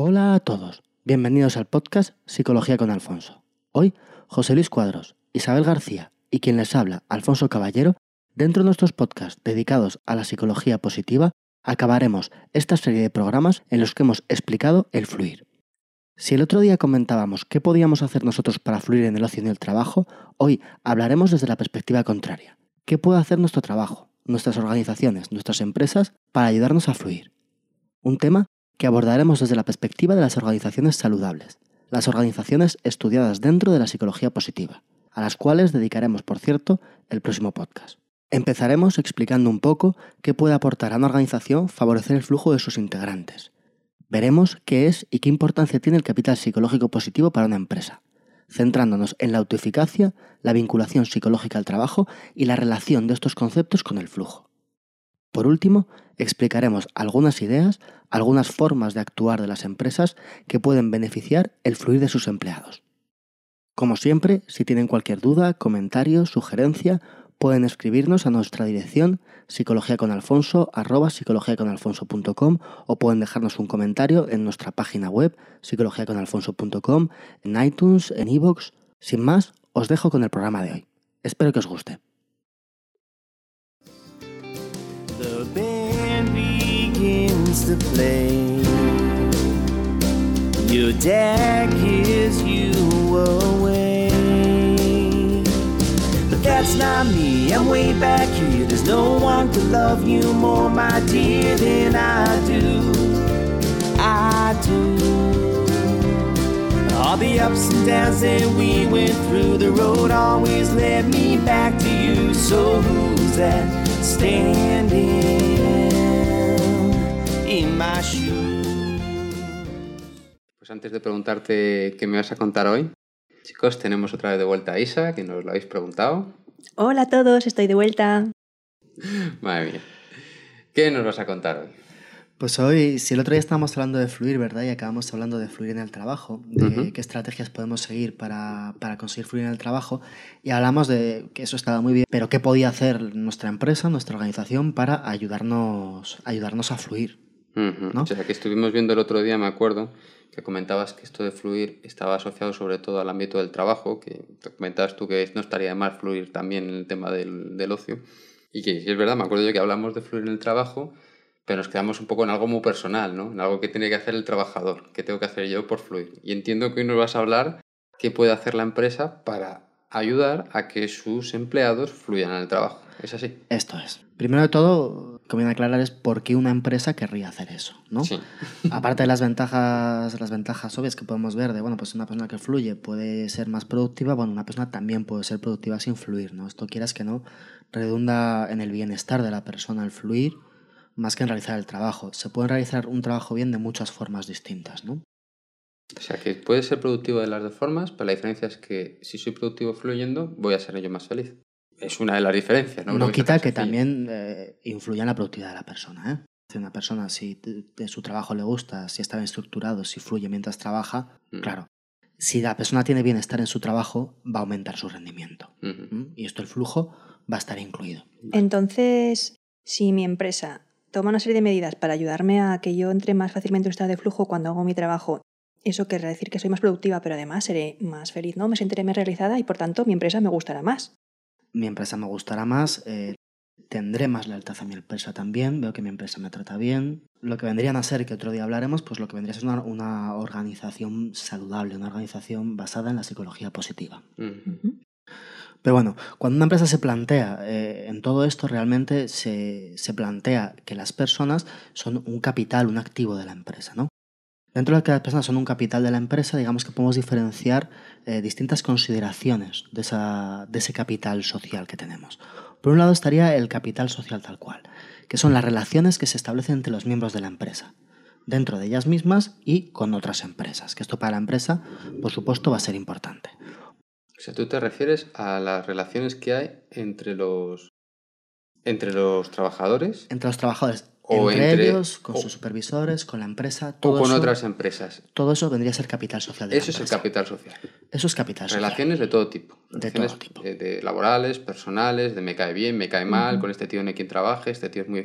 Hola a todos, bienvenidos al podcast Psicología con Alfonso. Hoy, José Luis Cuadros, Isabel García y quien les habla, Alfonso Caballero, dentro de nuestros podcasts dedicados a la psicología positiva, acabaremos esta serie de programas en los que hemos explicado el fluir. Si el otro día comentábamos qué podíamos hacer nosotros para fluir en el ocio y en el trabajo, hoy hablaremos desde la perspectiva contraria. ¿Qué puede hacer nuestro trabajo, nuestras organizaciones, nuestras empresas para ayudarnos a fluir? Un tema que abordaremos desde la perspectiva de las organizaciones saludables, las organizaciones estudiadas dentro de la psicología positiva, a las cuales dedicaremos, por cierto, el próximo podcast. Empezaremos explicando un poco qué puede aportar a una organización favorecer el flujo de sus integrantes, Veremos qué es y qué importancia tiene el capital psicológico positivo para una empresa, centrándonos en la autoeficacia, la vinculación psicológica al trabajo y la relación de estos conceptos con el flujo. Por último, explicaremos algunas ideas, algunas formas de actuar de las empresas que pueden beneficiar el fluir de sus empleados. Como siempre, si tienen cualquier duda, comentario, sugerencia pueden escribirnos a nuestra dirección psicologiaconalfonso.com o pueden dejarnos un comentario en nuestra página web psicologiaconalfonso.com, en iTunes, en iVoox. Sin más, os dejo con el programa de hoy. Espero que os guste. That's not me. I'm way back here. There's no one to love you more, my dear, than I do. I do. All the ups and downs that we went through, the road always led me back to you. So who's that standing in my shoes? Pues antes de preguntarte qué me vas a contar hoy, Chicos, tenemos otra vez de vuelta a Isa, que nos lo habéis preguntado. Hola a todos, estoy de vuelta. Madre mía. ¿Qué nos vas a contar hoy? Pues hoy, si el otro día estábamos hablando de fluir, ¿verdad? Y acabamos hablando de fluir en el trabajo, de qué estrategias podemos seguir para, para, conseguir fluir en el trabajo, y hablamos de que eso estaba muy bien, pero qué podía hacer nuestra empresa, nuestra organización, para ayudarnos, ayudarnos a fluir. ¿No? O sea, que estuvimos viendo el otro día, me acuerdo, que comentabas que esto de fluir estaba asociado sobre todo al ámbito del trabajo, que comentabas tú que no estaría de mal fluir también en el tema del, del ocio. Y que es verdad, me acuerdo yo que hablamos de fluir en el trabajo, pero nos quedamos un poco en algo muy personal, ¿no? En algo que tiene que hacer el trabajador, que tengo que hacer yo por fluir. Y entiendo que hoy nos vas a hablar qué puede hacer la empresa para ayudar a que sus empleados fluyan en el trabajo. ¿Es así? Esto es. Primero de todo, conviene aclarar es por qué una empresa querría hacer eso, ¿no? Sí. Aparte de las ventajas, las ventajas obvias que podemos ver de, bueno, pues una persona que fluye puede ser más productiva, bueno, una persona también puede ser productiva sin fluir, ¿no? Esto quieras que no, redunda en el bienestar de la persona al fluir más que en realizar el trabajo. Se puede realizar un trabajo bien de muchas formas distintas, ¿no? O sea, que puede ser productivo de las dos formas, pero la diferencia es que si soy productivo fluyendo, voy a ser yo más feliz es una de las diferencias. No, no quita que también eh, influya en la productividad de la persona. ¿eh? Si una persona, si de su trabajo le gusta, si está bien estructurado, si fluye mientras trabaja, mm. claro. Si la persona tiene bienestar en su trabajo, va a aumentar su rendimiento. ¿Mm? Y esto, el flujo, va a estar incluido. Entonces, si mi empresa toma una serie de medidas para ayudarme a que yo entre más fácilmente en un estado de flujo cuando hago mi trabajo, eso querrá decir que soy más productiva, pero además seré más feliz, ¿no? Me sentiré más realizada y por tanto mi empresa me gustará más mi empresa me gustará más, eh, tendré más lealtad a mi empresa también, veo que mi empresa me trata bien. Lo que vendrían a ser, que otro día hablaremos, pues lo que vendría a ser una, organización saludable, una organización basada en la psicología positiva. Pero bueno, cuando una empresa se plantea eh, en todo esto, realmente se, se, plantea que las personas son un capital, un activo de la empresa, ¿no? Dentro de que las personas son un capital de la empresa, digamos que podemos diferenciar eh, distintas consideraciones de, ese capital social que tenemos. Por un lado estaría el capital social tal cual, que son las relaciones que se establecen entre los miembros de la empresa, dentro de ellas mismas y con otras empresas, que esto para la empresa, por supuesto, va a ser importante. O sea, tú te refieres a las relaciones que hay entre los, entre los trabajadores. Entre los trabajadores entre, ellos, con sus supervisores, con la empresa. Todo o con otras empresas. Todo eso vendría a ser capital social. De eso es el capital social. Eso es capital social. Relaciones de todo tipo. de todo tipo. De, laborales, personales, de me cae bien, me cae mal, con este tío no hay quien trabaje, este tío es muy,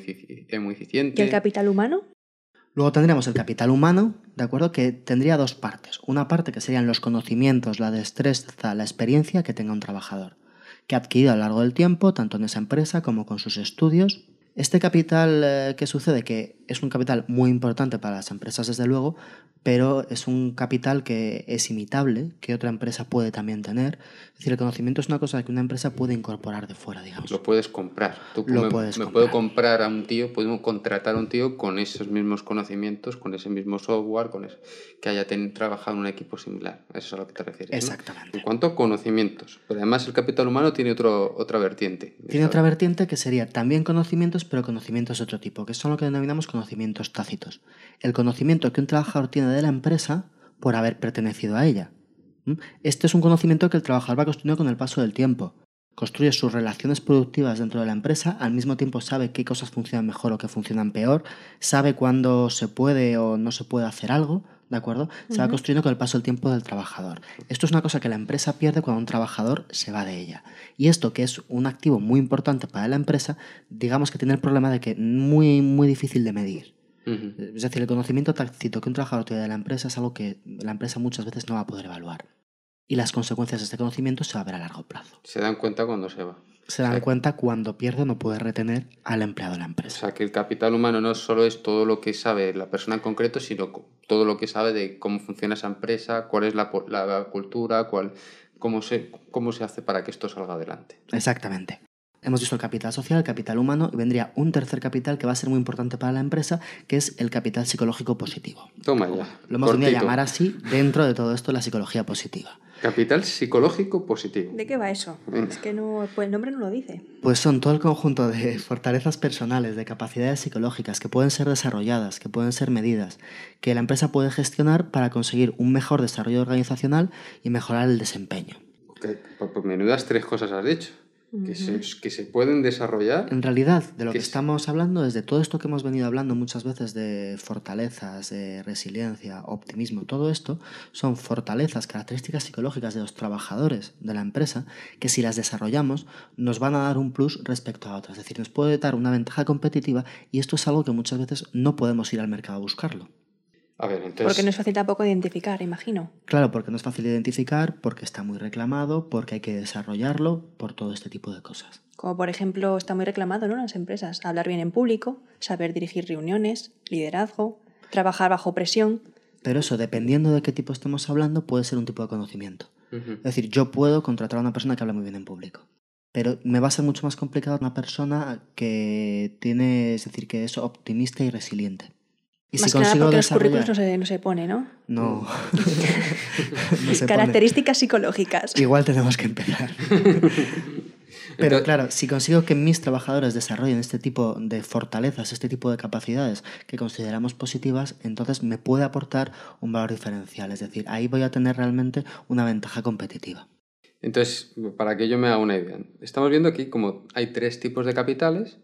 muy eficiente. ¿Y el capital humano? Luego tendríamos el capital humano, ¿de acuerdo? Que tendría dos partes. Una parte que serían los conocimientos, la destreza, la experiencia que tenga un trabajador, que ha adquirido a lo largo del tiempo, tanto en esa empresa como con sus estudios. Este capital, eh, ¿qué sucede? Que es un capital muy importante para las empresas, desde luego, pero es un capital que es imitable, que otra empresa puede también tener. Es decir, el conocimiento es una cosa que una empresa puede incorporar de fuera, digamos. Lo puedes comprar. Tú Lo me, puedes me comprar. puedo comprar a un tío, podemos contratar a un tío con esos mismos conocimientos, con ese mismo software, con ese- que haya ten- trabajado en un equipo similar. Eso es a lo que te refieres. ¿no? Exactamente. En cuanto a conocimientos. Pero además el capital humano tiene otro, otra vertiente. Tiene otra vertiente que sería también conocimientos, pero conocimientos de otro tipo, que son lo que denominamos conocimientos tácitos. El conocimiento que un trabajador tiene de la empresa por haber pertenecido a ella. Este es un conocimiento que el trabajador va construyendo con el paso del tiempo. Construye sus relaciones productivas dentro de la empresa, al mismo tiempo sabe qué cosas funcionan mejor o qué funcionan peor, sabe cuándo se puede o no se puede hacer algo, ¿de acuerdo? Se va construyendo con el paso del tiempo del trabajador. Esto es una cosa que la empresa pierde cuando un trabajador se va de ella. Y esto, que es un activo muy importante para la empresa, digamos que tiene el problema de que es muy, muy difícil de medir. Es decir, el conocimiento tácito que un trabajador tiene de la empresa es algo que la empresa muchas veces no va a poder evaluar. Y las consecuencias de este conocimiento se va a ver a largo plazo. Se dan cuenta cuando se va. Se dan cuenta cuando pierde o no puede retener al empleado de la O empresa. sea, que el capital humano no solo es todo lo que sabe la persona en concreto, sino todo lo que sabe de cómo funciona esa empresa, cuál es la, la cultura, cuál, cómo, se, cómo se hace para que esto salga adelante. Exactamente. Hemos visto el capital social, el capital humano, y vendría un tercer capital que va a ser muy importante para la empresa, que es el capital psicológico positivo. Toma ya. Lo hemos venido a llamar así dentro de todo esto la psicología positiva. Capital psicológico positivo. ¿De qué va eso? Venga. Es que no, pues el nombre no lo dice. Pues son todo el conjunto de fortalezas personales, de capacidades psicológicas que pueden ser desarrolladas, que pueden ser medidas, que la empresa puede gestionar para conseguir un mejor desarrollo organizacional y mejorar el desempeño. Que, pues, pues menudas tres cosas has dicho. Que, se, que se pueden desarrollar. En realidad, de lo Que que estamos hablando es de todo esto que hemos venido hablando muchas veces de fortalezas, de resiliencia, optimismo, todo esto son fortalezas, características psicológicas de los trabajadores de la empresa que si las desarrollamos nos van a dar un plus respecto a otras. Es decir, nos puede dar una ventaja competitiva y esto es algo que muchas veces no podemos ir al mercado a buscarlo. A ver, entonces. Porque no es fácil tampoco identificar, imagino. Claro, porque no es fácil de identificar, porque está muy reclamado, porque hay que desarrollarlo, por todo este tipo de cosas. Como por ejemplo está muy reclamado ¿no? en las empresas. Hablar bien en público, saber dirigir reuniones, liderazgo, trabajar bajo presión. Pero eso, dependiendo de qué tipo estemos hablando, puede ser un tipo de conocimiento. Es decir, yo puedo contratar a una persona que habla muy bien en público. Pero me va a ser mucho más complicado una persona que tiene, es decir, que es optimista y resiliente. Y Más que nada porque los currículos no se, no se pone, ¿no? No. No se pone. Características psicológicas. Igual tenemos que empezar. Pero claro, si consigo que mis trabajadores desarrollen este tipo de fortalezas, este tipo de capacidades que consideramos positivas, entonces me puede aportar un valor diferencial. Es decir, ahí voy a tener realmente una ventaja competitiva. Entonces, para que yo me haga una idea, estamos viendo aquí como hay tres tipos de capitales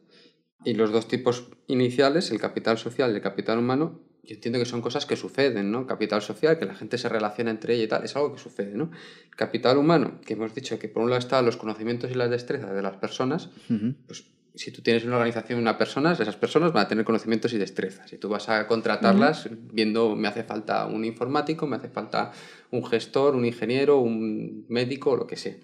y los dos tipos iniciales, el capital social y el capital humano, yo entiendo que son cosas que suceden, ¿no? Capital social, que la gente se relaciona entre ella y tal, es algo que sucede, ¿no? Capital humano, que hemos dicho que por un lado están los conocimientos y las destrezas de las personas, Ujú. pues si tú tienes una organización una persona, esas personas van a tener conocimientos y destrezas. Y tú vas a contratarlas viendo, me hace falta un informático, me hace falta un gestor, un ingeniero, un médico, lo que sea.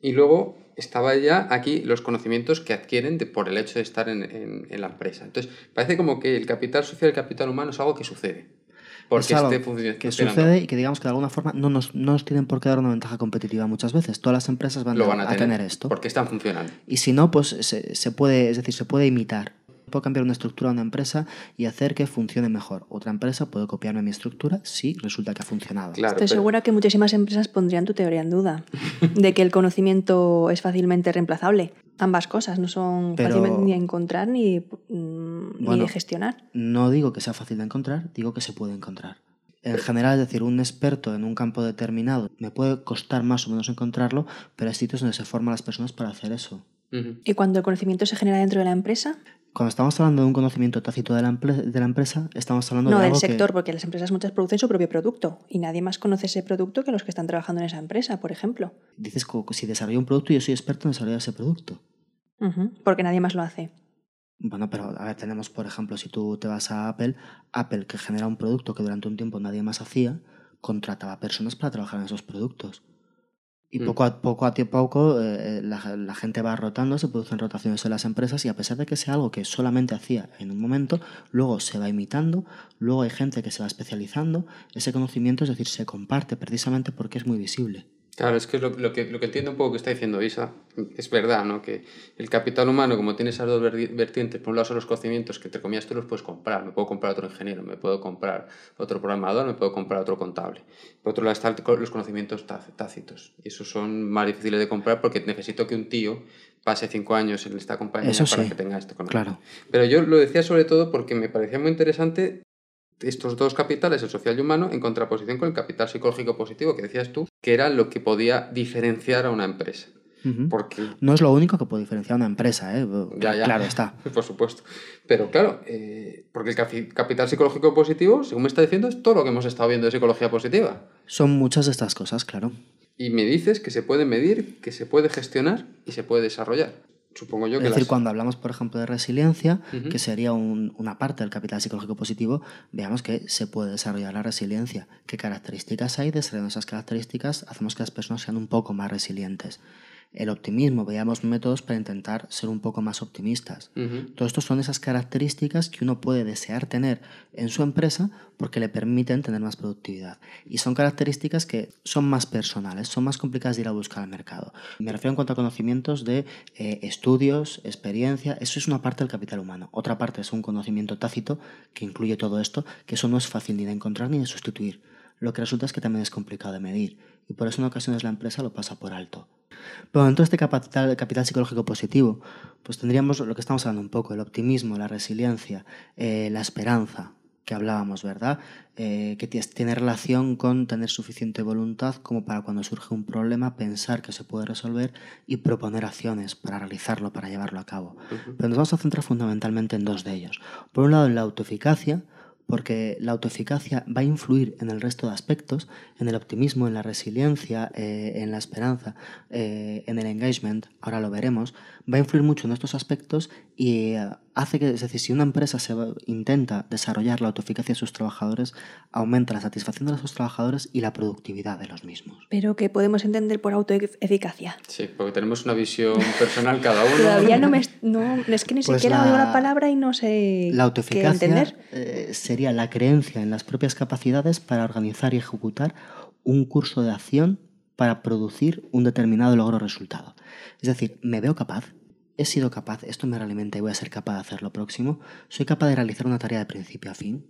Y luego estaba ya aquí los conocimientos que adquieren de- por el hecho de estar en, en- en la empresa. Entonces, parece como que el capital social y el capital humano es algo que sucede. Porque Es algo esté que sucede y que digamos que de alguna forma no nos, no nos tienen por qué dar una ventaja competitiva muchas veces. Todas las empresas van, Lo a, van a a tener, tener esto. Porque están funcionando. Y si no, pues se, se puede, es decir, se puede imitar. Puedo cambiar una estructura de una empresa y hacer que funcione mejor. Otra empresa puede copiarme mi estructura si resulta que ha funcionado. Claro, Estoy pero- segura que muchísimas empresas pondrían tu teoría en duda, de que el conocimiento es fácilmente reemplazable. Ambas cosas no son Pero- fáciles ni de encontrar ni, mm, ni de gestionar. No digo que sea fácil de encontrar, digo que se puede encontrar. En general, es decir, un experto en un campo determinado me puede costar más o menos encontrarlo, pero hay sitios donde se forman las personas para hacer eso. Y cuando el conocimiento se genera dentro de la empresa, Cuando estamos hablando de un conocimiento tácito de la, emple- de la empresa, estamos hablando no de del algo que- sector, porque las empresas muchas producen su propio producto y nadie más conoce ese producto que los que están trabajando en esa empresa, por ejemplo. dices que si desarrollo un producto, yo soy experto en desarrollar ese producto. Porque nadie más lo hace. Bueno, pero a ver, tenemos, por ejemplo, si tú te vas a Apple, Apple que genera un producto que durante un tiempo nadie más hacía, contrataba personas para trabajar en esos productos. Y Mm. poco a poco, a ti- poco eh, la, la gente va rotando, se producen rotaciones en las empresas y a pesar de que sea algo que solamente hacía en un momento, luego se va imitando, luego hay gente que se va especializando, ese conocimiento, es decir, se comparte precisamente porque es muy visible. Claro, es que lo, lo que lo que entiendo un poco que está diciendo Isa es verdad, ¿no? Que el capital humano, como tiene esas dos verti- vertientes, por un lado son los conocimientos que entre comillas tú los puedes comprar. Me puedo comprar otro ingeniero, me puedo comprar otro programador, me puedo comprar otro contable. Por otro lado están los conocimientos tác- tácitos. Y esos son más difíciles de comprar porque necesito que un tío pase cinco años en esta compañía Eso para sí, que tenga este conocimiento. Claro. Pero yo lo decía sobre todo porque me parecía muy interesante estos dos capitales, el social y humano, en contraposición con el capital psicológico positivo que decías tú, que era lo que podía diferenciar a una empresa. Porque, No es lo único que puede diferenciar a una empresa, ¿eh? Ya, ya. Claro está. por supuesto, pero claro, eh, porque el capi- capital psicológico positivo, según me está diciendo, es todo lo que hemos estado viendo de psicología positiva. Son muchas de estas cosas, claro. Y me dices que se puede medir, que se puede gestionar y se puede desarrollar. Supongo yo Es decir, las- cuando hablamos, por ejemplo, de resiliencia, que sería un- una parte del capital psicológico positivo, veamos que se puede desarrollar la resiliencia. ¿Qué características hay? Desarrollando esas características, hacemos que las personas sean un poco más resilientes. El optimismo, veamos métodos para intentar ser un poco más optimistas. Ujú. Todo esto son esas características que uno puede desear tener en su empresa porque le permiten tener más productividad. Y son características que son más personales, son más complicadas de ir a buscar al mercado. Me refiero en cuanto a conocimientos de eh, estudios, experiencia, eso es una parte del capital humano. Otra parte es un conocimiento tácito que incluye todo esto, que eso no es fácil ni de encontrar ni de sustituir. Lo que resulta es que también es complicado de medir y por eso en ocasiones la empresa lo pasa por alto. Pero dentro de este capital, capital psicológico positivo, pues tendríamos lo que estamos hablando un poco, el optimismo, la resiliencia, eh, la esperanza, que hablábamos, ¿verdad? Eh, que tiene relación con tener suficiente voluntad como para cuando surge un problema pensar que se puede resolver y proponer acciones para realizarlo, para llevarlo a cabo. Pero nos vamos a centrar fundamentalmente en dos de ellos. Por un lado, en la autoeficacia, porque la autoeficacia va a influir en el resto de aspectos, en el optimismo, en la resiliencia, eh, en la esperanza, eh, en el engagement, ahora lo veremos, va a influir mucho en estos aspectos y eh, hace que, es decir, si una empresa se va- intenta desarrollar la autoeficacia de sus trabajadores, aumenta la satisfacción de sus trabajadores y la productividad de los mismos. Pero que podemos entender por autoeficacia. Sí, porque tenemos una visión personal cada uno. Todavía no me. No, es que ni Pues siquiera la- oigo la palabra y no sé La qué autoeficacia entender. eh, sería la creencia en las propias capacidades para organizar y ejecutar un curso de acción para producir un determinado logro o resultado. Es decir, me veo capaz, he sido capaz, esto me realimenta y voy a ser capaz de hacer lo próximo, soy capaz de realizar una tarea de principio a fin.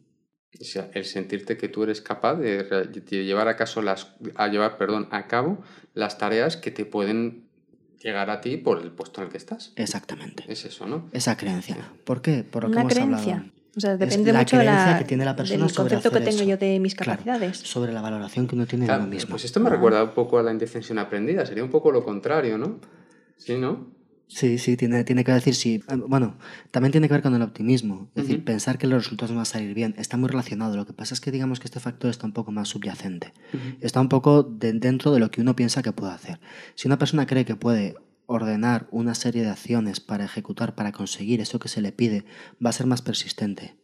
O sea, el sentirte que tú eres capaz de, de llevar a, caso las, a llevar perdón, a cabo las tareas que te pueden llegar a ti por el puesto en el que estás. Exactamente. Es eso, ¿no? Esa creencia. ¿Por qué? Por lo que Una hemos creencia. hablado. O sea, depende la mucho de creencia la, que tiene la persona del sobre concepto que hacer tengo eso. yo de mis Claro, capacidades. sobre la valoración que uno tiene de Claro, uno mismo. pues esto me recuerda un poco a la indefensión aprendida. Sería un poco lo contrario, ¿no? Sí, ¿no? Sí, sí, tiene, tiene que decir sí. Eh, Bueno, también tiene que ver con el optimismo. Es decir, pensar que los resultados van a salir bien. Está muy relacionado. Lo que pasa es que digamos que este factor está un poco más subyacente. Está un poco de- dentro de lo que uno piensa que puede hacer. Si una persona cree que puede ordenar una serie de acciones para ejecutar, para conseguir eso que se le pide, va a ser más persistente.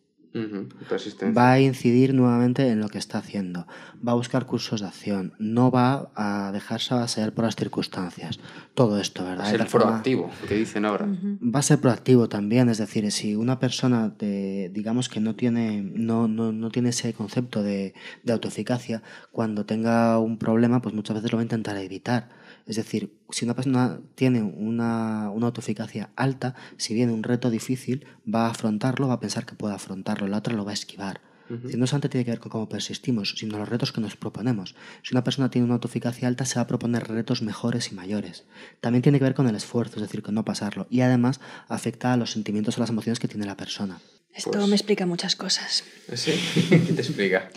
Va a incidir nuevamente en lo que está haciendo. Va a buscar cursos de acción. No va a dejarse avasallar por las circunstancias. Todo esto, Va ¿verdad? a De ser tal forma- proactivo, que dicen ahora. Va a ser proactivo también, es decir, si una persona, de- digamos que no tiene, no, no, no tiene ese concepto de, de autoeficacia, cuando tenga un problema, pues muchas veces lo va a intentar evitar. Es decir, si una persona tiene una, una autoeficacia alta, si viene un reto difícil, va a afrontarlo, va a pensar que puede afrontarlo, la otra lo va a esquivar. Ujú. Es decir, no solamente tiene que ver con cómo persistimos, sino los retos que nos proponemos. Si una persona tiene una autoeficacia alta, se va a proponer retos mejores y mayores. También tiene que ver con el esfuerzo, es decir, con no pasarlo. Y además afecta a los sentimientos o las emociones que tiene la persona. Esto Pues- me explica muchas cosas. Sí, ¿qué te explica?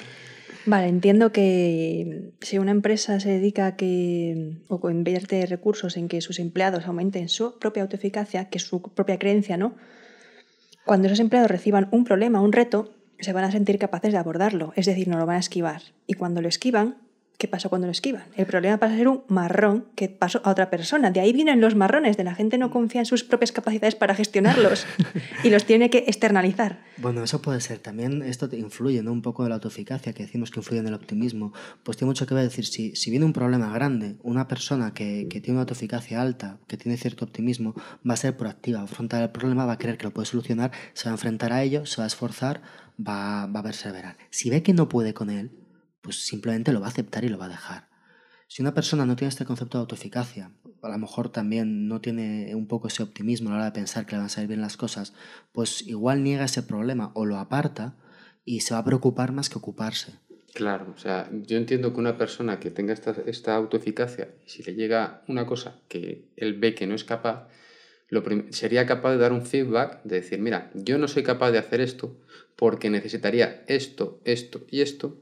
Vale, entiendo que si una empresa se dedica a que o invierte recursos en que sus empleados aumenten su propia autoeficacia, que es su propia creencia, ¿no? Cuando esos empleados reciban un problema, un reto, se van a sentir capaces de abordarlo, es decir, no lo van a esquivar. Y cuando lo esquivan, ¿qué pasó cuando lo esquivan? El problema pasa a ser un marrón que pasó a otra persona. De ahí vienen los marrones, de la gente no confía en sus propias capacidades para gestionarlos y los tiene que externalizar. Bueno, eso puede ser. También esto te influye, ¿no? Un poco de la autoeficacia, que decimos que influye en el optimismo. Pues tiene mucho que ver, decir, si, si viene un problema grande, una persona que, que tiene una autoeficacia alta, que tiene cierto optimismo, va a ser proactiva, va a afrontar el problema, va a creer que lo puede solucionar, se va a enfrentar a ello, se va a esforzar, va, va a perseverar. Si ve que no puede con él, pues simplemente lo va a aceptar y lo va a dejar. Si una persona no tiene este concepto de autoeficacia, a lo mejor también no tiene un poco ese optimismo a la hora de pensar que le van a salir bien las cosas, pues igual niega ese problema o lo aparta y se va a preocupar más que ocuparse. Claro, o sea, yo entiendo que una persona que tenga esta, esta autoeficacia, si le llega una cosa que él ve que no es capaz, sería capaz de dar un feedback, de decir, mira, yo no soy capaz de hacer esto porque necesitaría esto, esto y esto,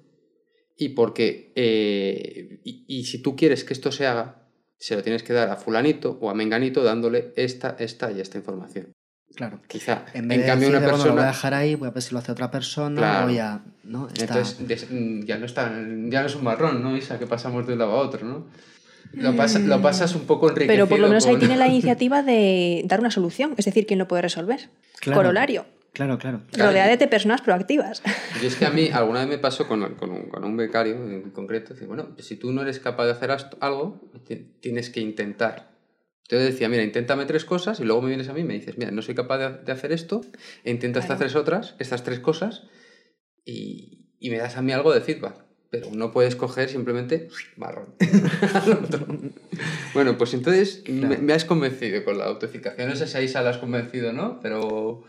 y porque, eh, y, si tú quieres que esto se haga, se lo tienes que dar a fulanito o a menganito dándole esta, esta y esta información. Claro. Quizá. En, vez cambio, una persona. lo voy a dejar ahí, voy a ver si lo hace otra persona. Voy a, ¿no? Entonces, ya no, está, ya no es un marrón, ¿no, Isa? Que pasamos de un lado a otro, ¿no? Lo, lo pasas un poco enriquecido. Pero por lo menos ahí tiene la iniciativa de dar una solución, es decir, quién lo puede resolver. Corolario. Claro, claro. Rodeate de personas proactivas. Y es que a mí alguna vez me pasó con, con, un, con un, becario en concreto, decir, bueno, si tú no eres capaz de hacer algo, tienes que intentar. Entonces decía, mira, inténtame tres cosas y luego me vienes a mí y me dices, mira, no soy capaz de, hacer esto, e intenta estas tres otras, estas tres cosas, y, y, me das a mí algo de feedback. Pero no puedes coger simplemente marrón bueno, pues entonces me, me, has convencido con la autoeficacia. No sé si ahí se la has convencido, ¿no? Pero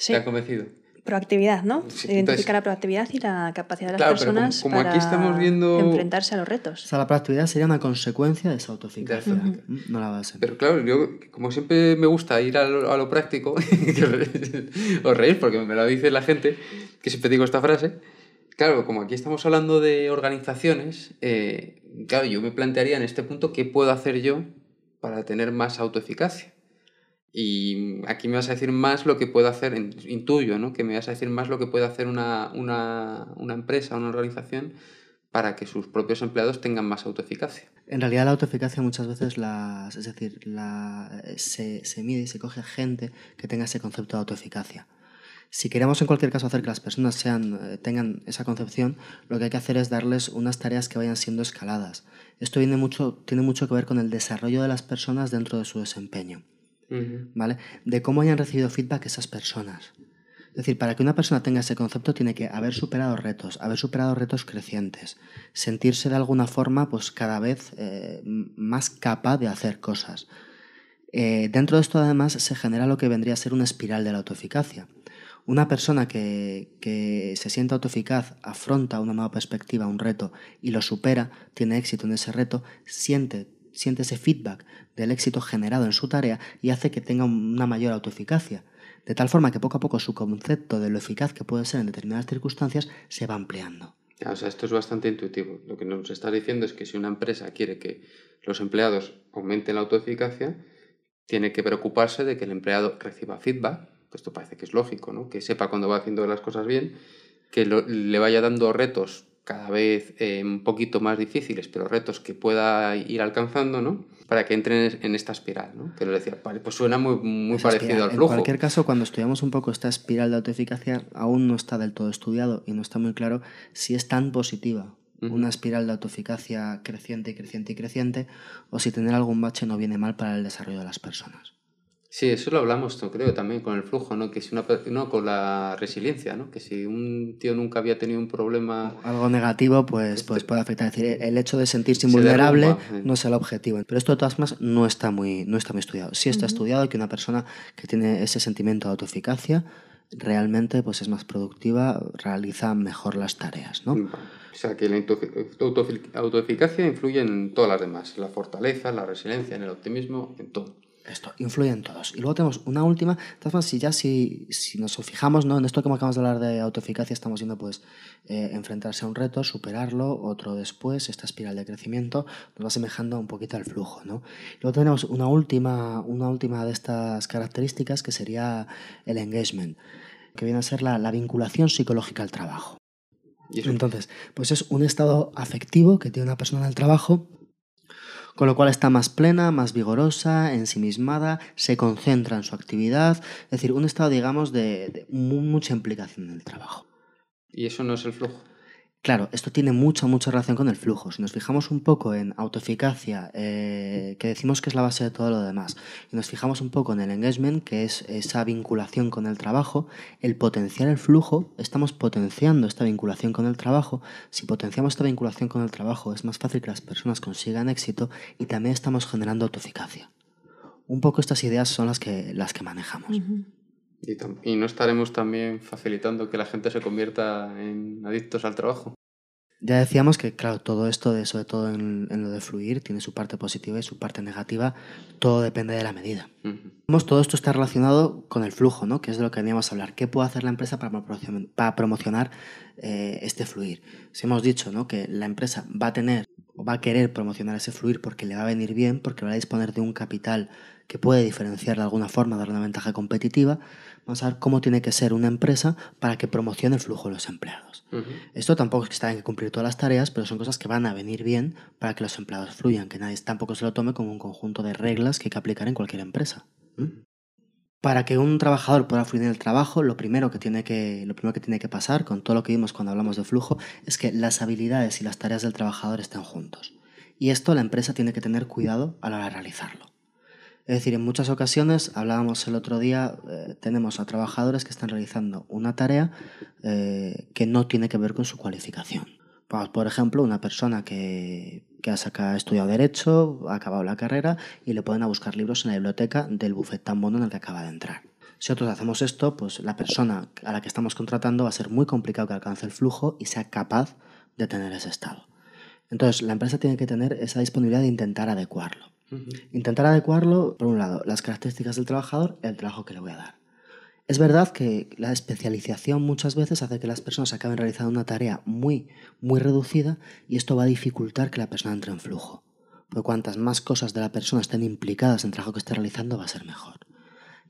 sí. ha convencido. Proactividad, ¿no? Identificar la proactividad y la capacidad de las personas como, para aquí estamos viendo... enfrentarse a los retos. O sea, la proactividad sería una consecuencia de esa autoeficacia, no la base. Pero claro, yo como siempre me gusta ir a lo, práctico, os reís porque me lo dice la gente, que siempre digo esta frase, claro, como aquí estamos hablando de organizaciones, eh, claro, yo me plantearía en este punto qué puedo hacer yo para tener más autoeficacia. Y aquí me vas a decir más lo que puede hacer, intuyo, ¿no? Que me vas a decir más lo que puede hacer una, una, una empresa, una organización para que sus propios empleados tengan más autoeficacia. En realidad la autoeficacia muchas veces es decir, la, se, se mide y se coge gente que tenga ese concepto de autoeficacia. Si queremos en cualquier caso hacer que las personas sean, eh, tengan esa concepción, lo que hay que hacer es darles unas tareas que vayan siendo escaladas. Esto viene mucho, tiene mucho que ver con el desarrollo de las personas dentro de su desempeño. ¿Vale? De cómo hayan recibido feedback esas personas. Es decir, para que una persona tenga ese concepto tiene que haber superado retos, haber superado retos crecientes, sentirse de alguna forma pues cada vez eh, más capaz de hacer cosas. Eh, dentro de esto además se genera lo que vendría a ser una espiral de la autoeficacia. Una persona que, que se siente autoeficaz, afronta una nueva perspectiva, un reto y lo supera, tiene éxito en ese reto, siente siente ese feedback del éxito generado en su tarea y hace que tenga una mayor autoeficacia, de tal forma que poco a poco su concepto de lo eficaz que puede ser en determinadas circunstancias se va ampliando. o sea, esto es bastante intuitivo. Lo que nos está diciendo es que si una empresa quiere que los empleados aumenten la autoeficacia, tiene que preocuparse de que el empleado reciba feedback, esto parece que es lógico, ¿no? que sepa cuando va haciendo las cosas bien, que le vaya dando retos cada vez eh, un poquito más difíciles, pero retos que pueda ir alcanzando, ¿no? Para que entren en esta espiral, ¿no? Que lo decía, pues suena muy, muy parecido al flujo. En cualquier caso, cuando estudiamos un poco esta espiral de autoeficacia, aún no está del todo estudiado y no está muy claro si es tan positiva una espiral de autoeficacia creciente y creciente y creciente, o si tener algún bache no viene mal para el desarrollo de las personas. Sí, eso lo hablamos, creo, también con el flujo, ¿no? Que si una, no, con la resiliencia, ¿no? Que si un tío nunca había tenido un problema... Algo negativo, pues, pues puede afectar. Es decir, el hecho de sentirse invulnerable no es el objetivo. Pero esto, de todas formas, no está muy, no está muy estudiado. Sí está estudiado que una persona que tiene ese sentimiento de autoeficacia realmente pues, es más productiva, realiza mejor las tareas, ¿no? O sea, que la autoeficacia influye en todas las demás. La fortaleza, la resiliencia, en el optimismo, en todo. Esto influye en todos. Y luego tenemos una última, si ya si, si nos fijamos ¿no? en esto que acabamos de hablar de autoeficacia, estamos viendo pues eh, enfrentarse a un reto, superarlo, otro después, esta espiral de crecimiento nos va asemejando un poquito al flujo. ¿no? Luego tenemos una última, una última de estas características que sería el engagement, que viene a ser la, la vinculación psicológica al trabajo. Entonces, pues es un estado afectivo que tiene una persona en el trabajo con lo cual está más plena, más vigorosa, ensimismada, se concentra en su actividad, es decir, un estado, digamos, de, mucha implicación en el trabajo. ¿Y eso no es el flujo? Claro, esto tiene mucha, mucha relación con el flujo. Si nos fijamos un poco en autoeficacia, eh, que decimos que es la base de todo lo demás, y nos fijamos un poco en el engagement, que es esa vinculación con el trabajo, el potenciar el flujo, estamos potenciando esta vinculación con el trabajo. Si potenciamos esta vinculación con el trabajo, es más fácil que las personas consigan éxito y también estamos generando autoeficacia. Un poco estas ideas son las que, las que manejamos. Y, no estaremos también facilitando que la gente se convierta en adictos al trabajo. Ya decíamos que, claro, todo esto, de, sobre todo en, lo de fluir, tiene su parte positiva y su parte negativa. Todo depende de la medida. Todo esto está relacionado con el flujo, ¿no? que es de lo que veníamos a hablar. ¿Qué puede hacer la empresa para, para promocionar eh, este fluir? Si hemos dicho ¿no? que la empresa va a tener o va a querer promocionar ese fluir porque le va a venir bien, porque va a disponer de un capital que puede diferenciar de alguna forma, dar una ventaja competitiva, vamos a ver cómo tiene que ser una empresa para que promocione el flujo de los empleados. Esto tampoco es que tengan que cumplir todas las tareas, pero son cosas que van a venir bien para que los empleados fluyan, que nadie tampoco se lo tome como un conjunto de reglas que hay que aplicar en cualquier empresa. Para que un trabajador pueda fluir en el trabajo, lo primero, que tiene que, lo primero que tiene que pasar, con todo lo que vimos cuando hablamos de flujo, es que las habilidades y las tareas del trabajador estén juntos. Y esto la empresa tiene que tener cuidado a la hora de realizarlo. Es decir, en muchas ocasiones, hablábamos el otro día, eh, tenemos a trabajadores que están realizando una tarea eh, que no tiene que ver con su cualificación. Por ejemplo, una persona que, que ha, estudiado Derecho, ha acabado la carrera y le pueden a buscar libros en la biblioteca del buffet tan bueno en el que acaba de entrar. Si nosotros hacemos esto, pues la persona a la que estamos contratando va a ser muy complicado que alcance el flujo y sea capaz de tener ese estado. Entonces, la empresa tiene que tener esa disponibilidad de intentar adecuarlo. Intentar adecuarlo, por un lado, las características del trabajador y el trabajo que le voy a dar. Es verdad que la especialización muchas veces hace que las personas acaben realizando una tarea muy, muy reducida y esto va a dificultar que la persona entre en flujo. Porque cuantas más cosas de la persona estén implicadas en el trabajo que esté realizando, va a ser mejor.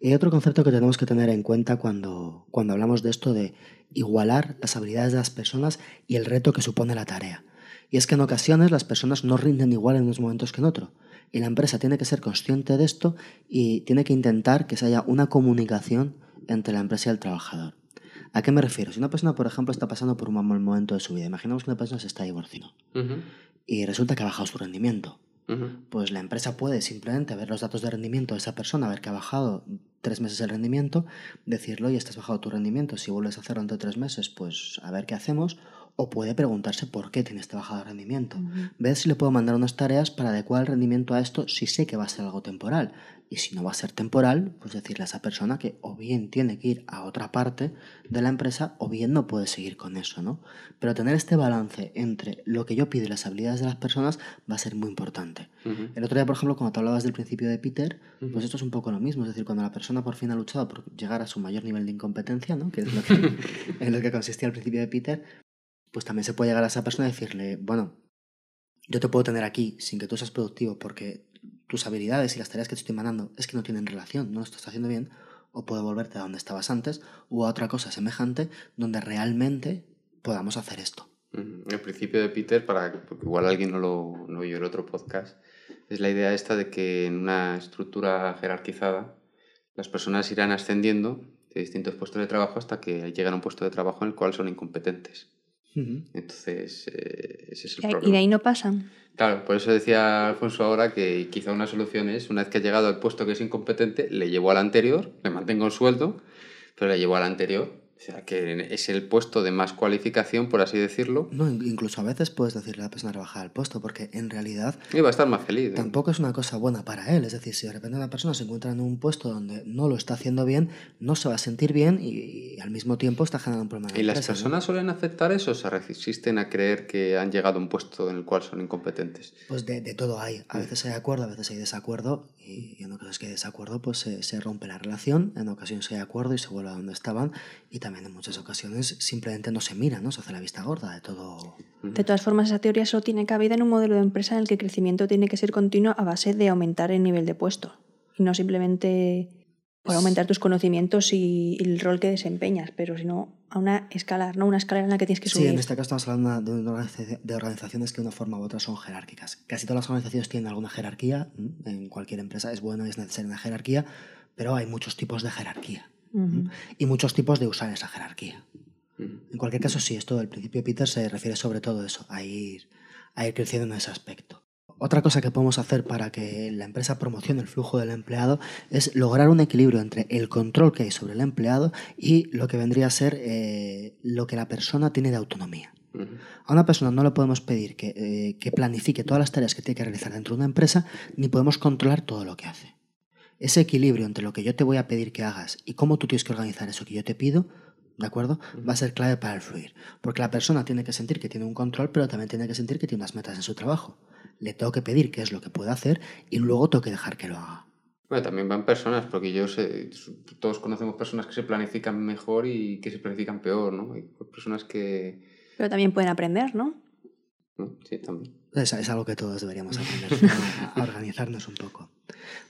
Y hay otro concepto que tenemos que tener en cuenta cuando, cuando hablamos de esto de igualar las habilidades de las personas y el reto que supone la tarea. Y es que en ocasiones las personas no rinden igual en unos momentos que en otro. Y la empresa tiene que ser consciente de esto y tiene que intentar que se haya una comunicación entre la empresa y el trabajador. ¿A qué me refiero? Si una persona, por ejemplo, está pasando por un mal momento de su vida, imaginemos que una persona se está divorciando y resulta que ha bajado su rendimiento. Pues la empresa puede simplemente ver los datos de rendimiento de esa persona, ver que ha bajado tres meses el rendimiento, decirlo, oye, estás bajado tu rendimiento, si vuelves a hacerlo entre tres meses, pues a ver qué hacemos, o puede preguntarse por qué tiene este bajado rendimiento. Ver si le puedo mandar unas tareas para adecuar el rendimiento a esto si sé que va a ser algo temporal. Y si no va a ser temporal, pues decirle a esa persona que o bien tiene que ir a otra parte de la empresa o bien no puede seguir con eso, ¿no? Pero tener este balance entre lo que yo pido y las habilidades de las personas va a ser muy importante. El otro día, por ejemplo, cuando te hablabas del principio de Peter, pues esto es un poco lo mismo. Es decir, cuando la persona por fin ha luchado por llegar a su mayor nivel de incompetencia, ¿no? Que es lo que, en lo que consistía el principio de Peter, pues también se puede llegar a esa persona y decirle, bueno, yo te puedo tener aquí sin que tú seas productivo porque tus habilidades y las tareas que te estoy mandando es que no tienen relación, no lo estás haciendo bien, o puedo volverte a donde estabas antes o a otra cosa semejante donde realmente podamos hacer esto. El principio de Peter, para porque igual alguien no lo no vio el otro podcast, es la idea esta de que en una estructura jerarquizada las personas irán ascendiendo de distintos puestos de trabajo hasta que llegan a un puesto de trabajo en el cual son incompetentes. Entonces, eh, ese es el problema. ¿Y de ahí no pasan? Claro, por eso decía Alfonso ahora que quizá una solución es, una vez que ha llegado al puesto que es incompetente, le llevo al anterior, le mantengo el sueldo, pero le llevo al anterior o sea, que es el puesto de más cualificación, por así decirlo. No, incluso a veces puedes decirle a la persona a bajar al puesto, porque en realidad... Y va a estar más feliz. ¿eh? Tampoco es una cosa buena para él. Es decir, si de repente una persona se encuentra en un puesto donde no lo está haciendo bien, no se va a sentir bien y, al mismo tiempo está generando un problema. ¿Y las personas suelen aceptar eso o se resisten a creer que han llegado a un puesto en el cual son incompetentes? Pues de, de todo hay. A veces hay acuerdo, a veces hay desacuerdo y en ocasiones que hay desacuerdo pues se, se rompe la relación, en ocasiones hay acuerdo y se vuelve a donde estaban y también en muchas ocasiones simplemente no se mira, ¿no? Se hace la vista gorda de todo. De todas formas, esa teoría solo tiene cabida en un modelo de empresa en el que el crecimiento tiene que ser continuo a base de aumentar el nivel de puesto. Y no simplemente Por aumentar tus conocimientos y el rol que desempeñas, pero si no, a una escala, no una escala en la que tienes que subir. Sí, en este caso estamos hablando de, organizaci- de organizaciones que de una forma u otra son jerárquicas. Casi todas las organizaciones tienen alguna jerarquía, en cualquier empresa es bueno y es necesaria una jerarquía, pero hay muchos tipos de jerarquía Y muchos tipos de usar esa jerarquía. Ujú. En cualquier caso, sí, esto del principio de Peter se refiere sobre todo a eso, a ir, a ir creciendo en ese aspecto. Otra cosa que podemos hacer para que la empresa promocione el flujo del empleado es lograr un equilibrio entre el control que hay sobre el empleado y lo que vendría a ser eh, lo que la persona tiene de autonomía. A una persona no le podemos pedir que, eh, que planifique todas las tareas que tiene que realizar dentro de una empresa, ni podemos controlar todo lo que hace. Ese equilibrio entre lo que yo te voy a pedir que hagas y cómo tú tienes que organizar eso que yo te pido, ¿de acuerdo? Va a ser clave para el fluir. Porque la persona tiene que sentir que tiene un control, pero también tiene que sentir que tiene unas metas en su trabajo. Le tengo que pedir qué es lo que puede hacer y luego tengo que dejar que lo haga. Bueno, también van personas, porque yo sé, todos conocemos personas que se planifican mejor y que se planifican peor, ¿no? Hay personas que... Pero también pueden aprender, ¿no? ¿no? Sí, también. Es, es algo que todos deberíamos aprender ¿no? a, a organizarnos un poco.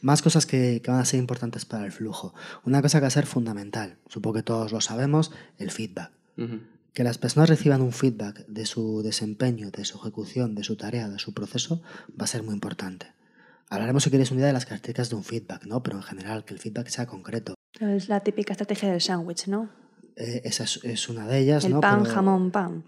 Más cosas que, que van a ser importantes para el flujo. Una cosa que va a ser fundamental, supongo que todos lo sabemos, el feedback. Que las personas reciban un feedback de su desempeño, de su ejecución, de su tarea, de su proceso, va a ser muy importante. Hablaremos, si queréis, un día de las características de un feedback, ¿no? Pero en general, que el feedback sea concreto. Es la típica estrategia del sándwich, ¿no? Eh, esa es, es una de ellas, El ¿no? pan, Pero, jamón, pan.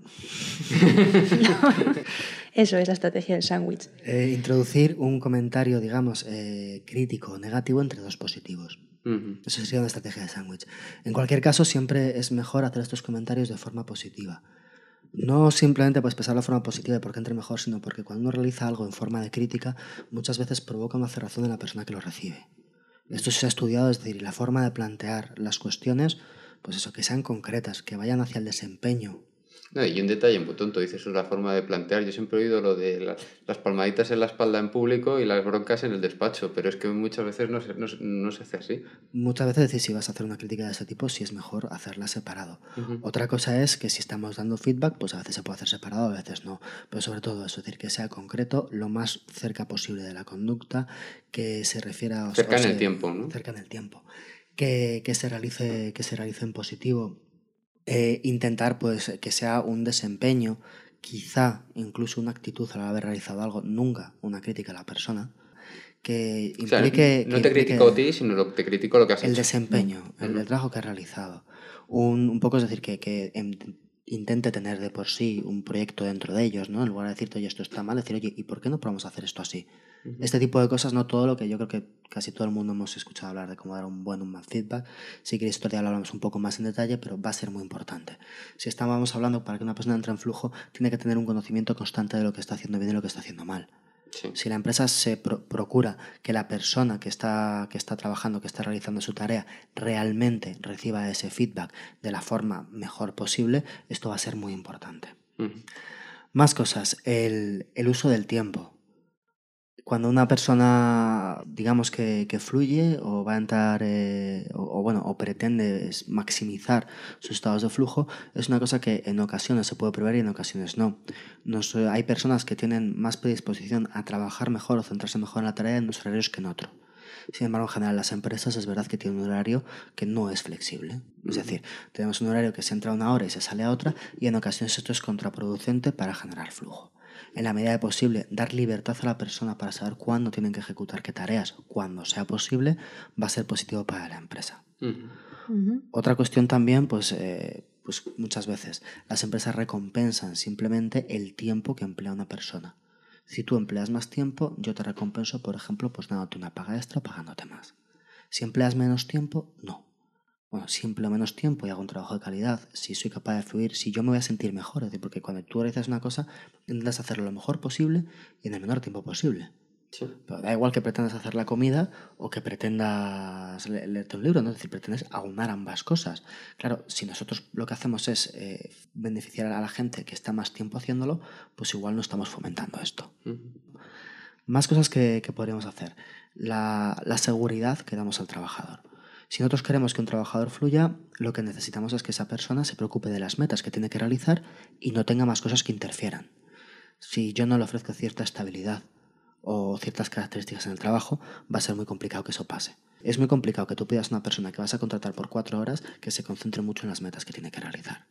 Eso es la estrategia del sándwich. eh, introducir un comentario, digamos, eh, crítico o negativo entre dos positivos. Ujú. Eso sería una estrategia de sándwich. En cualquier caso, siempre es mejor hacer estos comentarios de forma positiva. No simplemente pues pensar de forma positiva y porque entre mejor, sino porque cuando uno realiza algo en forma de crítica, muchas veces provoca una cerrazón en la persona que lo recibe. Esto se ha estudiado, es decir, la forma de plantear las cuestiones, pues eso, que sean concretas, que vayan hacia el desempeño. No, y un detalle muy tonto, dices, es la forma de plantear. Yo siempre he oído lo de la- las palmaditas en la espalda en público y las broncas en el despacho, pero es que muchas veces no se, no, no se hace así. Muchas veces decir si vas a hacer una crítica de ese tipo, si es mejor hacerla separado. Ujú. Otra cosa es que si estamos dando feedback, pues a veces se puede hacer separado, a veces no. Pero sobre todo eso, es decir, que sea concreto, lo más cerca posible de la conducta, que se refiera o Cerca o en el tiempo, ¿no? Cerca en el tiempo. Que, que se realice, que se realice en positivo. Eh, intentar pues que sea un desempeño, quizá incluso una actitud al haber realizado algo, nunca una crítica a la persona. Que O sea, implique. no que te implique- critico a ti, sino lo, te critico lo que has el hecho. desempeño, el, Ujú. el trabajo que ha realizado. Un, un poco es decir, que, que em- intente tener de por sí un proyecto dentro de ellos, ¿no? En lugar de decirte, oye, esto está mal, decir, oye, ¿y por qué no probamos a hacer esto así? Este tipo de cosas, no todo lo que yo creo que casi todo el mundo hemos escuchado hablar de cómo dar un buen, un mal feedback. Si queréis, otro día lo hablamos un poco más en detalle, pero va a ser muy importante. Si estábamos hablando para que una persona entre en flujo, tiene que tener un conocimiento constante de lo que está haciendo bien y lo que está haciendo mal. Sí. Si la empresa se pro- procura que la persona que está, que está trabajando, que está realizando su tarea, realmente reciba ese feedback de la forma mejor posible, esto va a ser muy importante. Más cosas, el, el uso del tiempo. Cuando una persona, digamos que, que fluye o va a entrar, eh, o, o bueno, o pretende maximizar sus estados de flujo, es una cosa que en ocasiones se puede prever y en ocasiones no. Nos, eh, hay personas que tienen más predisposición a trabajar mejor o centrarse mejor en la tarea en unos horarios que en otro. Sin embargo, en general las empresas es verdad que tienen un horario que no es flexible. Es decir, tenemos un horario que se entra a una hora y se sale a otra y en ocasiones esto es contraproducente para generar flujo. En la medida de posible, dar libertad a la persona para saber cuándo tienen que ejecutar qué tareas, cuando sea posible, va a ser positivo para la empresa. Otra cuestión también, pues, eh, pues muchas veces las empresas recompensan simplemente el tiempo que emplea una persona. Si tú empleas más tiempo, yo te recompenso, por ejemplo, pues dándote una paga extra o pagándote más. Si empleas menos tiempo, no. Bueno, si empleo menos tiempo y hago un trabajo de calidad, si soy capaz de fluir, si yo me voy a sentir mejor, es decir, porque cuando tú realizas una cosa, intentas hacerlo lo mejor posible y en el menor tiempo posible. Sí. Pero da igual que pretendas hacer la comida o que pretendas le- leerte un libro, ¿no? Es decir, pretendes aunar ambas cosas. Claro, si nosotros lo que hacemos es eh, beneficiar a la gente que está más tiempo haciéndolo, pues igual no estamos fomentando esto. Más cosas que, que podríamos hacer. La, la seguridad que damos al trabajador. Si nosotros queremos que un trabajador fluya, lo que necesitamos es que esa persona se preocupe de las metas que tiene que realizar y no tenga más cosas que interfieran. Si yo no le ofrezco cierta estabilidad o ciertas características en el trabajo, va a ser muy complicado que eso pase. Es muy complicado que tú pidas a una persona que vas a contratar por cuatro horas que se concentre mucho en las metas que tiene que realizar.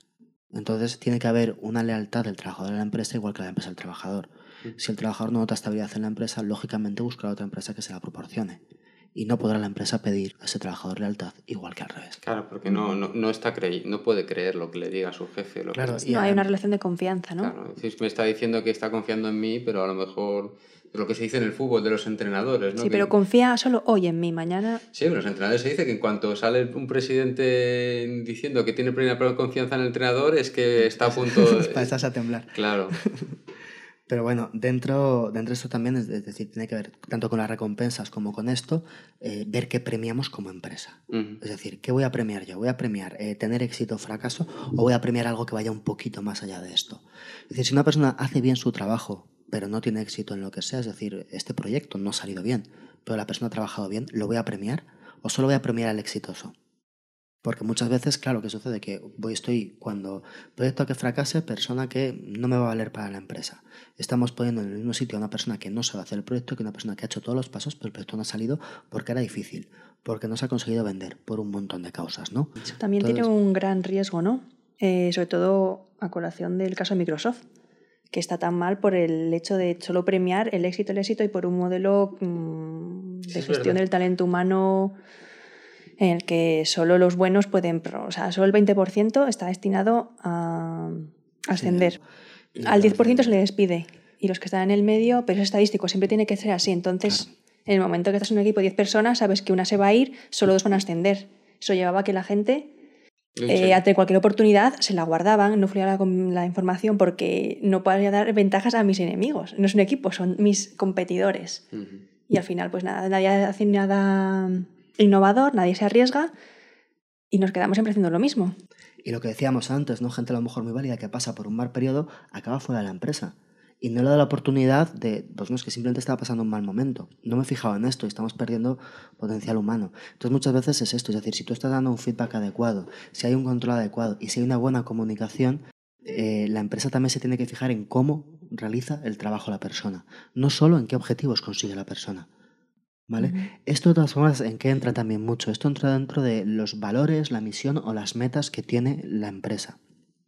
Entonces tiene que haber una lealtad del trabajador a la empresa igual que la empresa al trabajador. Si el trabajador no nota estabilidad en la empresa, lógicamente buscará otra empresa que se la proporcione y no podrá la empresa pedir a ese trabajador lealtad igual que al revés. Claro, porque no, no, no está no puede creer lo que le diga a su jefe. Lo claro, no hay una relación de confianza, ¿no? Claro, me está diciendo que está confiando en mí, pero a lo mejor lo que se dice en el fútbol de los entrenadores, ¿no? Sí, pero confía solo hoy en mí, mañana... Sí, los entrenadores se dice que en cuanto sale un presidente diciendo que tiene plena confianza en el entrenador es que está a punto... De... Estás a temblar. Claro. Pero bueno, dentro, dentro de esto también, es decir, tiene que ver tanto con las recompensas como con esto, eh, ver qué premiamos como empresa. Es decir, ¿qué voy a premiar yo? ¿Voy a premiar eh, tener éxito o fracaso o voy a premiar algo que vaya un poquito más allá de esto? Es decir, si una persona hace bien su trabajo, pero no tiene éxito en lo que sea, es decir, este proyecto no ha salido bien, pero la persona ha trabajado bien, ¿lo voy a premiar o solo voy a premiar al exitoso? Porque muchas veces, claro, que sucede que voy, estoy cuando proyecto que fracase, persona que no me va a valer para la empresa. Estamos poniendo en el mismo sitio a una persona que no sabe hacer el proyecto que una persona que ha hecho todos los pasos, pero el proyecto no ha salido porque era difícil, porque no se ha conseguido vender por un montón de causas, ¿no? También tiene un gran riesgo, ¿no? Eh, sobre todo a colación del caso de Microsoft, que está tan mal por el hecho de solo premiar el éxito, el éxito y por un modelo mmm, de gestión del talento humano en el que solo los buenos pueden, o sea, solo el 20% está destinado a ascender. Al 10% se le despide y los que están en el medio, pero es estadístico, siempre tiene que ser así. Entonces, en el momento que estás en un equipo de 10 personas, sabes que una se va a ir, solo dos van a ascender. Eso llevaba a que la gente, eh, ante cualquier oportunidad, se la guardaban, no fluía la, la, información porque no podía dar ventajas a mis enemigos. No es un equipo, son mis competidores. Y al final, pues nada, nadie hace nada innovador, nadie se arriesga y nos quedamos siempre haciendo lo mismo. Y lo que decíamos antes, ¿no? Gente a lo mejor muy válida que pasa por un mal periodo, acaba fuera de la empresa. Y no le da la oportunidad de, pues no, es que simplemente estaba pasando un mal momento. No me he en esto y estamos perdiendo potencial humano. Entonces muchas veces es esto, es decir, si tú estás dando un feedback adecuado, si hay un control adecuado y si hay una buena comunicación, eh, la empresa también se tiene que fijar en cómo realiza el trabajo la persona, no solo en qué objetivos consigue la persona. Esto de todas formas, ¿en qué entra también mucho? Esto entra dentro de los valores, la misión o las metas que tiene la empresa,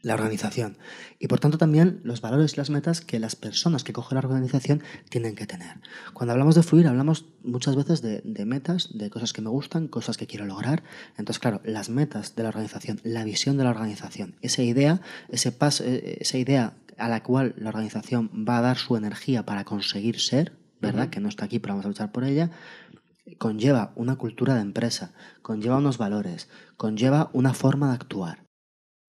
la organización. Y por tanto también los valores y las metas que las personas que cogen la organización tienen que tener. Cuando hablamos de fluir, hablamos muchas veces de, metas, de cosas que me gustan, cosas que quiero lograr. Entonces, claro, las metas de la organización, la visión de la organización, esa idea, ese paso, e, esa idea a la cual la organización va a dar su energía para conseguir ser, ¿verdad? Que no está aquí, pero vamos a luchar por ella, conlleva una cultura de empresa, conlleva unos valores, conlleva una forma de actuar.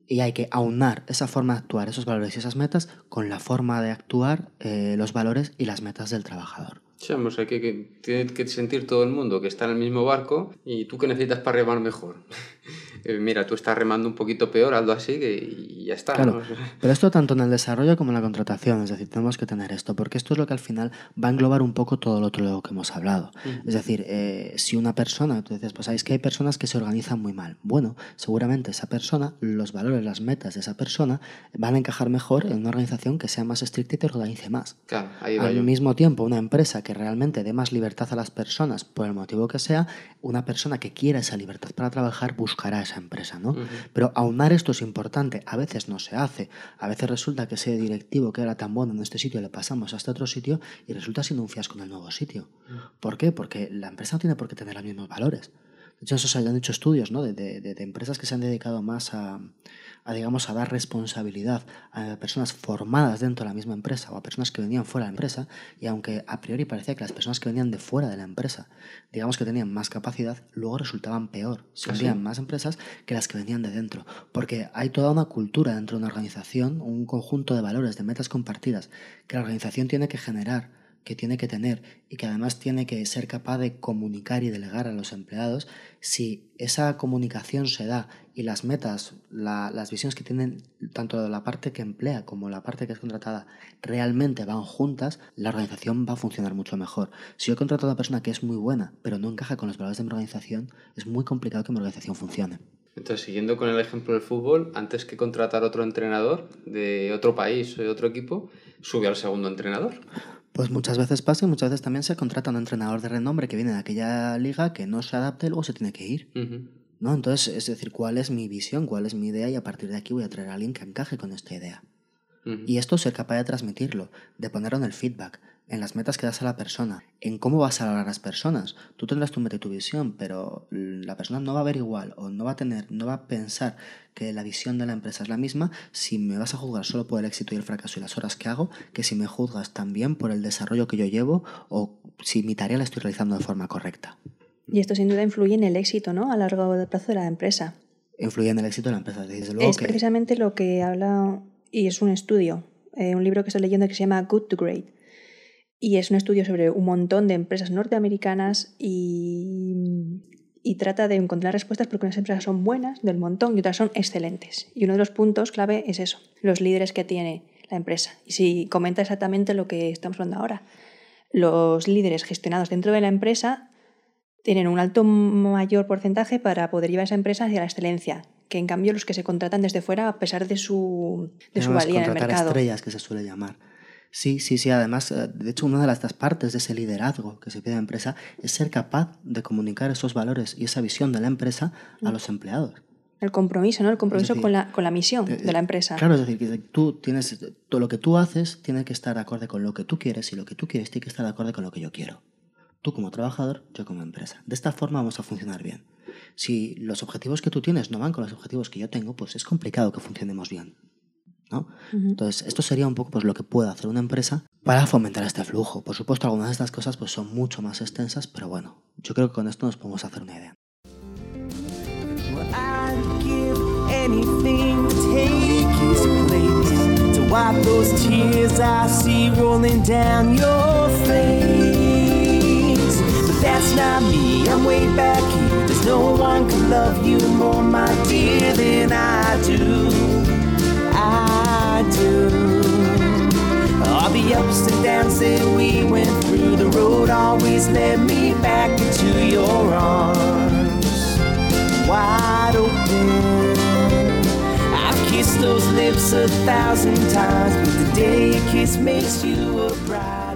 Y hay que aunar esa forma de actuar, esos valores y esas metas con la forma de actuar, eh, los valores y las metas del trabajador. Sí, vamos, hay que, que, tiene que sentir todo el mundo que está en el mismo barco y tú que necesitas para remar mejor. Eh, mira, tú estás remando un poquito peor, algo así y ya está. Claro, pero esto tanto en el desarrollo como en la contratación, es decir, tenemos que tener esto, porque esto es lo que al final va a englobar un poco todo lo otro que hemos hablado. Es decir, eh, si una persona, tú dices, pues sabéis que hay personas que se organizan muy mal. Bueno, seguramente esa persona, los valores, las metas de esa persona van a encajar mejor en una organización que sea más estricta y te organice más. Claro, ahí va Al mismo tiempo, una empresa que realmente dé más libertad a las personas, por el motivo que sea, una persona que quiera esa libertad para trabajar buscará esa empresa, ¿no? Pero aunar esto es importante, a veces no se hace, a veces resulta que ese directivo que era tan bueno en este sitio le pasamos a este otro sitio y resulta siendo un fiasco en el nuevo sitio. ¿Por qué? Porque la empresa no tiene por qué tener los mismos valores. Hecho, eso se han hecho estudios ¿no? de empresas que se han dedicado más a, a, digamos, a dar responsabilidad a personas formadas dentro de la misma empresa o a personas que venían fuera de la empresa, y aunque a priori parecía que las personas que venían de fuera de la empresa, digamos que tenían más capacidad, luego resultaban peor, se ¿Ah, más empresas que las que venían de dentro, porque hay toda una cultura dentro de una organización, un conjunto de valores, de metas compartidas, que la organización tiene que generar que tiene que tener y que además tiene que ser capaz de comunicar y delegar a los empleados, si esa comunicación se da y las metas, las visiones que tienen tanto la parte que emplea como la parte que es contratada realmente van juntas, la organización va a funcionar mucho mejor. Si yo contrato a una persona que es muy buena, pero no encaja con los valores de mi organización, es muy complicado que mi organización funcione. Entonces, siguiendo con el ejemplo del fútbol, antes que contratar otro entrenador de otro país o de otro equipo, sube al segundo entrenador. Pues muchas veces pasa y muchas veces también se contrata un entrenador de renombre que viene de aquella liga que no se adapte y luego se tiene que ir. ¿no? Entonces, es decir, cuál es mi visión, cuál es mi idea y a partir de aquí voy a traer a alguien que encaje con esta idea. Y esto ser capaz de transmitirlo, de ponerlo en el feedback, en las metas que das a la persona, en cómo vas a hablar a las personas. Tú tendrás tu meta y tu visión, pero la persona no va a ver igual o no va a tener, no va a pensar que la visión de la empresa es la misma si me vas a juzgar solo por el éxito y el fracaso y las horas que hago, que si me juzgas también por el desarrollo que yo llevo o si mi tarea la estoy realizando de forma correcta. Y esto sin duda influye en el éxito, ¿no? A largo plazo de la empresa. Influye en el éxito de la empresa. Desde luego Es que precisamente lo que habla, y es un estudio, eh, un libro que estoy leyendo que se llama Good to Great. Y es un estudio sobre un montón de empresas norteamericanas y, y trata de encontrar respuestas porque unas empresas son buenas del montón y otras son excelentes. Y uno de los puntos clave es eso, los líderes que tiene la empresa. Y si comenta exactamente lo que estamos hablando ahora. Los líderes gestionados dentro de la empresa tienen un alto mayor porcentaje para poder llevar esa empresa hacia la excelencia, que en cambio los que se contratan desde fuera a pesar de su, de su valía en el mercado. estrellas, que se suele llamar. Sí, sí, sí. Además, eh, de hecho, una de las partes de ese liderazgo que se pide en la empresa es ser capaz de comunicar esos valores y esa visión de la empresa a los empleados. El compromiso, ¿no? El compromiso decir, con, la, con la misión Eh, de la empresa. Claro, es decir, que tú tienes, todo lo que tú haces tiene que estar acorde con lo que tú quieres y lo que tú quieres tiene que estar acorde con lo que yo quiero. Tú como trabajador, yo como empresa. De esta forma vamos a funcionar bien. Si los objetivos que tú tienes no van con los objetivos que yo tengo, pues es complicado que funcionemos bien. ¿No? Ujú. Entonces, esto sería un poco pues, lo que puede hacer una empresa para fomentar este flujo. Por supuesto, algunas de estas cosas pues, son mucho más extensas, pero bueno, yo creo que con esto nos podemos hacer una idea. Well, do. All the ups and downs that we went through, the road always led me back into your arms wide open. I've kissed those lips a thousand times, but the day a kiss makes you a bride.